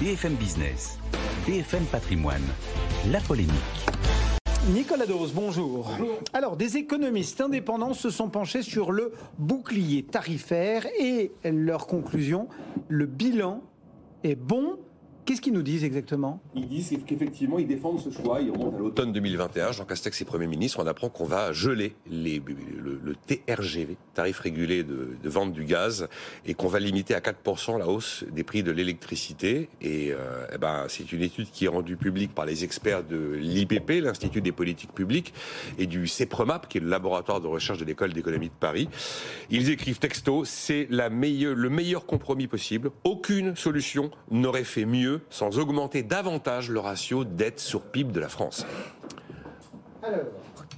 BFM Business, BFM Patrimoine, la polémique. Nicolas Dose, bonjour. Alors, des économistes indépendants se sont penchés sur le bouclier tarifaire et leur conclusion, le bilan est bon Qu'est-ce qu'ils nous disent exactement? Ils disent qu'effectivement, ils défendent ce choix. Ils remontent à l'automne 2021. Jean Castex est Premier ministre. On apprend qu'on va geler les, le, TRGV, tarif régulé de, vente du gaz, et qu'on va limiter à 4% la hausse des prix de l'électricité. Et, euh, eh ben, c'est une étude qui est rendue publique par les experts de l'IPP, l'Institut des politiques publiques, et du CEPREMAP, qui est le laboratoire de recherche de l'École d'économie de Paris. Ils écrivent texto, c'est la meilleure, le meilleur compromis possible. Aucune solution n'aurait fait mieux sans augmenter davantage le ratio dette sur PIB de la France. Alors,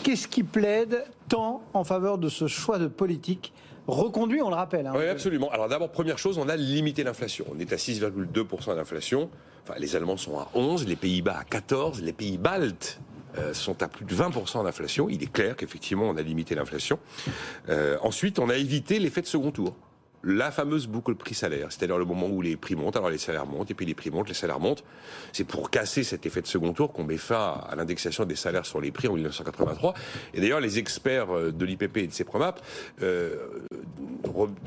qu'est-ce qui plaide tant en faveur de ce choix de politique reconduit, on le rappelle hein. Oui, absolument. Alors d'abord, première chose, on a limité l'inflation. On est à 6,2% d'inflation. Enfin, les Allemands sont à 11, les Pays-Bas à 14, les pays baltes euh, sont à plus de 20% d'inflation. Il est clair qu'effectivement, on a limité l'inflation. Euh, ensuite, on a évité l'effet de second tour la fameuse boucle prix-salaire, c'est-à-dire le moment où les prix montent, alors les salaires montent, et puis les prix montent, les salaires montent. C'est pour casser cet effet de second tour qu'on met fin à l'indexation des salaires sur les prix en 1983. Et d'ailleurs, les experts euh, de l'IPP et de CEPREMAP euh,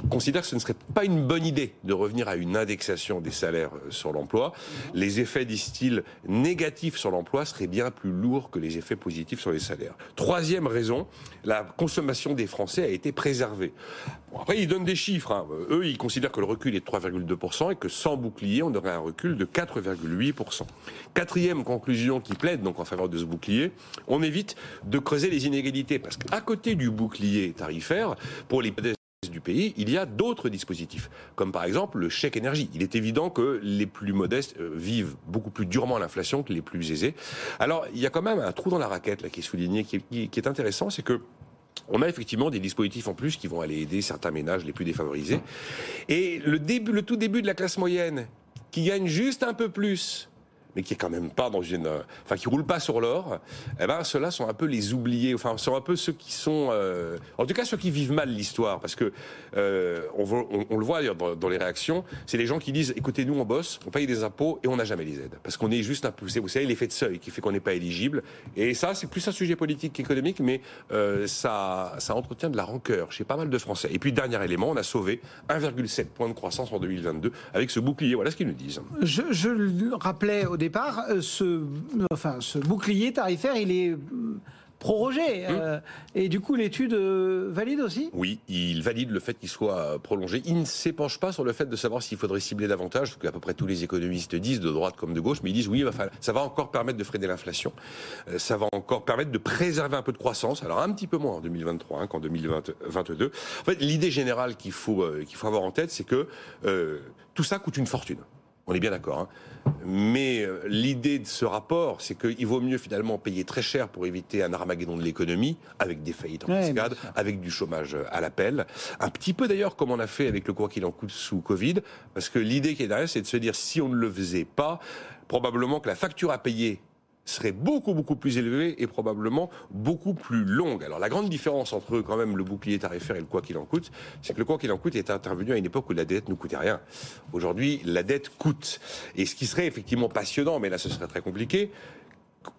considèrent que ce ne serait pas une bonne idée de revenir à une indexation des salaires euh, sur l'emploi. Les effets, disent-ils, négatifs sur l'emploi seraient bien plus lourds que les effets positifs sur les salaires. Troisième raison, la consommation des Français a été préservée. après, ils donnent des chiffres. Hein. Euh, eux, ils considèrent que le recul est de 3,2% et que sans bouclier, on aurait un recul de 4,8%. Quatrième conclusion qui plaide donc en faveur de ce bouclier, on évite de creuser les inégalités parce qu'à côté du bouclier tarifaire, pour les du pays, il y a d'autres dispositifs, comme par exemple le chèque énergie. Il est évident que les plus modestes euh, vivent beaucoup plus durement l'inflation que les plus aisés. Alors, il y a quand même un trou dans la raquette là, qui est souligné, qui est intéressant, c'est que on a effectivement des dispositifs en plus qui vont aller aider certains ménages les plus défavorisés. Et le début, le tout début de la classe moyenne, qui gagne juste un peu plus mais qui est quand même pas dans une, enfin qui roule pas sur l'or, eh ben ceux-là sont un peu les oubliés, enfin sont un peu ceux qui sont, euh, en tout cas ceux qui vivent mal l'histoire, parce que euh, on, le voit dans, dans les réactions, c'est les gens qui disent, écoutez nous on bosse, on paye des impôts et on n'a jamais les aides, parce qu'on est juste un peu, vous savez l'effet de seuil qui fait qu'on n'est pas éligible, et ça c'est plus un sujet politique qu'économique, mais euh, ça ça entretient de la rancœur chez pas mal de Français. Et puis dernier élément, on a sauvé 1,7 point de croissance en 2022 avec ce bouclier. Voilà ce qu'ils nous disent. Je, je le rappelais au départ, euh, ce, enfin, ce bouclier tarifaire, il est prorogé. Hum. Euh, et du coup, l'étude euh, valide aussi? Oui, il valide le fait qu'il soit prolongé. Il ne s'épanche pas sur le fait de savoir s'il faudrait cibler davantage, ce qu'à peu près tous les économistes disent, de droite comme de gauche, mais ils disent oui, ça va encore permettre de freiner l'inflation, ça va encore permettre de préserver un peu de croissance, alors un petit peu moins en 2023 hein, qu'en 2022. En fait, l'idée générale qu'il faut, qu'il faut avoir en tête, c'est que tout ça coûte une fortune. On est bien d'accord. Hein. Mais euh, l'idée de ce rapport, c'est qu'il vaut mieux finalement payer très cher pour éviter un armageddon de l'économie, avec des faillites en cascade, avec du chômage à l'appel. Un petit peu d'ailleurs comme on a fait avec le quoi qu'il en coûte sous Covid, parce que l'idée qui est derrière, c'est de se dire si on ne le faisait pas, probablement que la facture à payer serait beaucoup beaucoup plus élevée et probablement beaucoup plus longue. Alors la grande différence entre quand même le bouclier tarifaire et le quoi qu'il en coûte, c'est que le quoi qu'il en coûte est intervenu à une époque où la dette ne coûtait rien. Aujourd'hui, la dette coûte. Et ce qui serait effectivement passionnant, mais là ce serait très compliqué,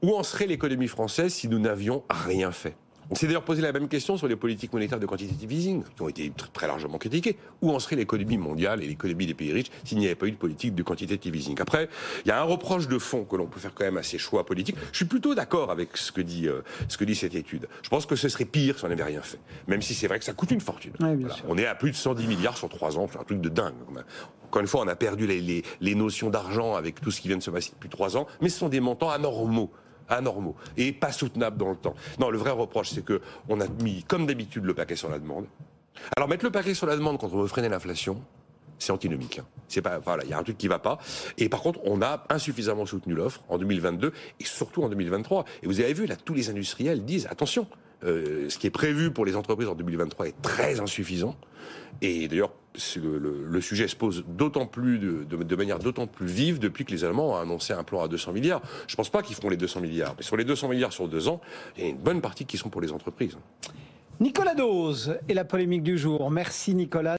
où en serait l'économie française si nous n'avions rien fait? On s'est d'ailleurs posé la même question sur les politiques monétaires de quantitative easing, qui ont été très largement critiquées. Où en serait l'économie mondiale et l'économie des pays riches s'il n'y avait pas eu de politique de quantitative easing? Après, il y a un reproche de fond que l'on peut faire quand même à ces choix politiques. Je suis plutôt d'accord avec ce que dit euh, ce que dit cette étude. Je pense que ce serait pire si on n'avait rien fait, même si c'est vrai que ça coûte une fortune. On est à plus de 110 milliards sur trois ans, c'est un truc de dingue. Encore une fois, on a perdu les, les notions d'argent avec tout ce qui vient de se passer depuis trois ans, mais ce sont des montants anormaux anormaux et pas soutenables dans le temps. Non, le vrai reproche, c'est que on a mis, comme d'habitude, le paquet sur la demande. Alors mettre le paquet sur la demande quand on veut freiner l'inflation, c'est antinomique. Hein. C'est pas, voilà, il y a un truc qui va pas. Et par contre, on a insuffisamment soutenu l'offre en 2022 et surtout en 2023. Et vous avez vu là, tous les industriels disent attention, euh, ce qui est prévu pour les entreprises en 2023 est très insuffisant. Et d'ailleurs, le, sujet se pose d'autant plus de, manière d'autant plus vive depuis que les Allemands ont annoncé un plan à 200 milliards. Je ne pense pas qu'ils feront les 200 milliards, mais sur les 200 milliards sur deux ans, il y a une bonne partie qui sont pour les entreprises. Nicolas Dose et la polémique du jour. Merci Nicolas.